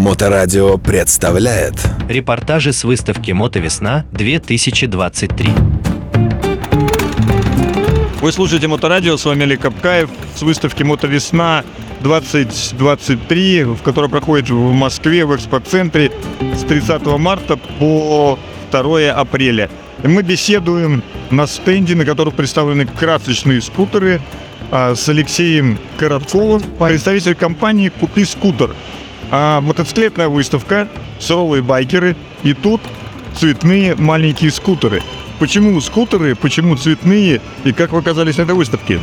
Моторадио представляет Репортажи с выставки «Мотовесна-2023». Вы слушаете Моторадио, с вами Олег Капкаев с выставки «Мотовесна 2023», в которой проходит в Москве в экспоцентре с 30 марта по 2 апреля. И мы беседуем на стенде, на котором представлены красочные скутеры а, с Алексеем Коротковым, представитель компании «Купи скутер». А, мотоциклетная выставка, суровые байкеры, и тут цветные маленькие скутеры. Почему скутеры, почему цветные, и как вы оказались на этой выставке?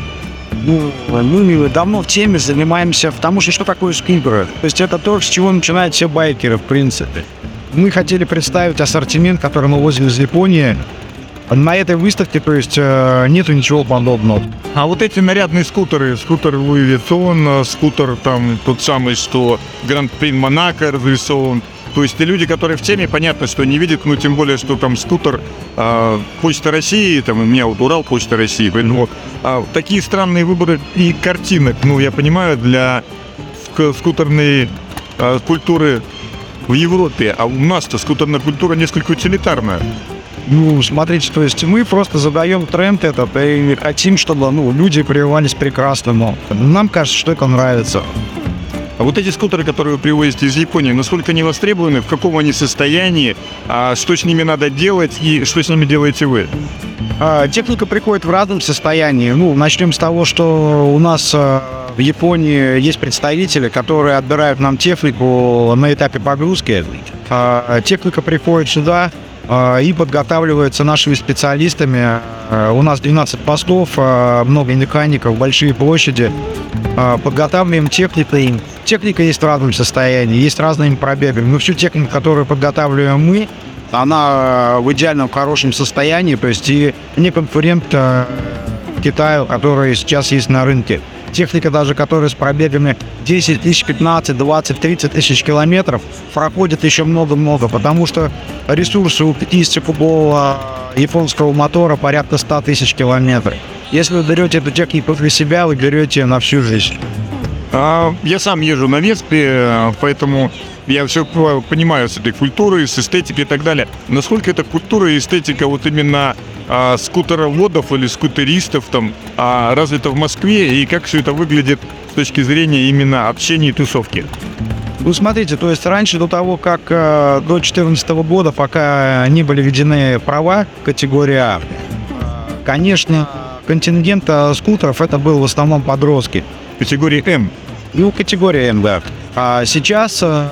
Ну, мы давно в теме занимаемся, потому что что такое скутеры? То есть это то, с чего начинают все байкеры, в принципе. Мы хотели представить ассортимент, который мы возим из Японии. На этой выставке, то есть, э, нету ничего подобного. А вот эти нарядные скутеры, скутер Луи Виттон, скутер там тот самый, что Гранд При Монако разрисован, то есть те люди, которые в теме, понятно, что не видят, ну тем более, что там скутер э, Почта России, там у меня вот Урал Почта России, вот. А, такие странные выборы и картинок, ну я понимаю, для ск- скутерной э, культуры в Европе, а у нас-то скутерная культура несколько утилитарная. Ну, смотрите, то есть мы просто задаем тренд этот и хотим, чтобы ну, люди прививались прекрасно. Но нам кажется, что это нравится. А вот эти скутеры, которые вы привозите из Японии, насколько они востребованы, в каком они состоянии, а что с ними надо делать и что с ними делаете вы? А, техника приходит в разном состоянии. Ну, начнем с того, что у нас а, в Японии есть представители, которые отбирают нам технику на этапе погрузки. А, техника приходит сюда и подготавливается нашими специалистами. А, у нас 12 постов, а, много механиков, большие площади. А, подготавливаем технику. Техника есть в разном состоянии, есть разные пробеги. Но всю технику, которую подготавливаем мы, она в идеальном хорошем состоянии, то есть и не конкурент э, Китаю, который сейчас есть на рынке. Техника даже, которая с пробегами 10 тысяч, 15, 20, 30 тысяч километров, проходит еще много-много, потому что ресурсы у 50-кубового японского мотора порядка 100 тысяч километров. Если вы берете эту технику для себя, вы берете на всю жизнь. А, я сам езжу на Веспе, поэтому я все понимаю с этой культурой, с эстетикой и так далее. Насколько эта культура и эстетика вот именно а, скутероводов или скутеристов там а, развита в Москве и как все это выглядит с точки зрения именно общения и тусовки? Ну, смотрите, то есть раньше, до того, как э, до 2014 года, пока не были введены права категории А, э, конечно, контингент э, скутеров это был в основном подростки. Категории М. Ну, категория М, да. А сейчас э,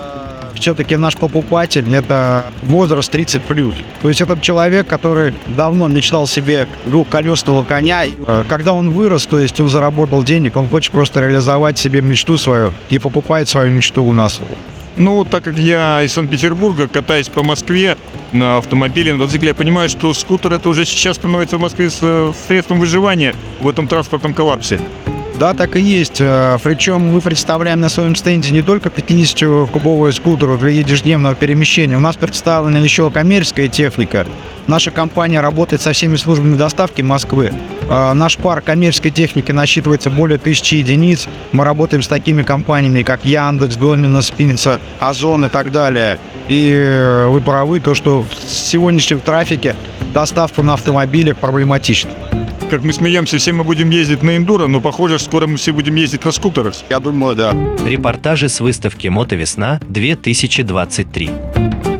все-таки наш покупатель это возраст 30 плюс. То есть это человек, который давно мечтал себе двухколесного коня. Э, Когда он вырос, то есть он заработал денег, он хочет просто реализовать себе мечту свою и покупает свою мечту у нас. Ну, так как я из Санкт-Петербурга, катаюсь по Москве на автомобиле, на мотоцикле, я понимаю, что скутер это уже сейчас становится в Москве э, средством выживания в этом транспортном коллапсе. Да, так и есть. Э, Причем мы представляем на своем стенде не только 50-кубовую скутеру для ежедневного перемещения. У нас представлена еще коммерческая техника. Наша компания работает со всеми службами доставки Москвы. Э, Наш парк коммерческой техники насчитывается более тысячи единиц. Мы работаем с такими компаниями, как Яндекс, Доминос, Пинца, Озон и так далее. И э, вы правы, то, что в сегодняшнем трафике доставка на автомобилях проблематична. Как мы смеемся, все мы будем ездить на эндуро, но похоже, скоро мы все будем ездить на скутерах. Я думаю, да. Репортажи с выставки «Мотовесна-2023».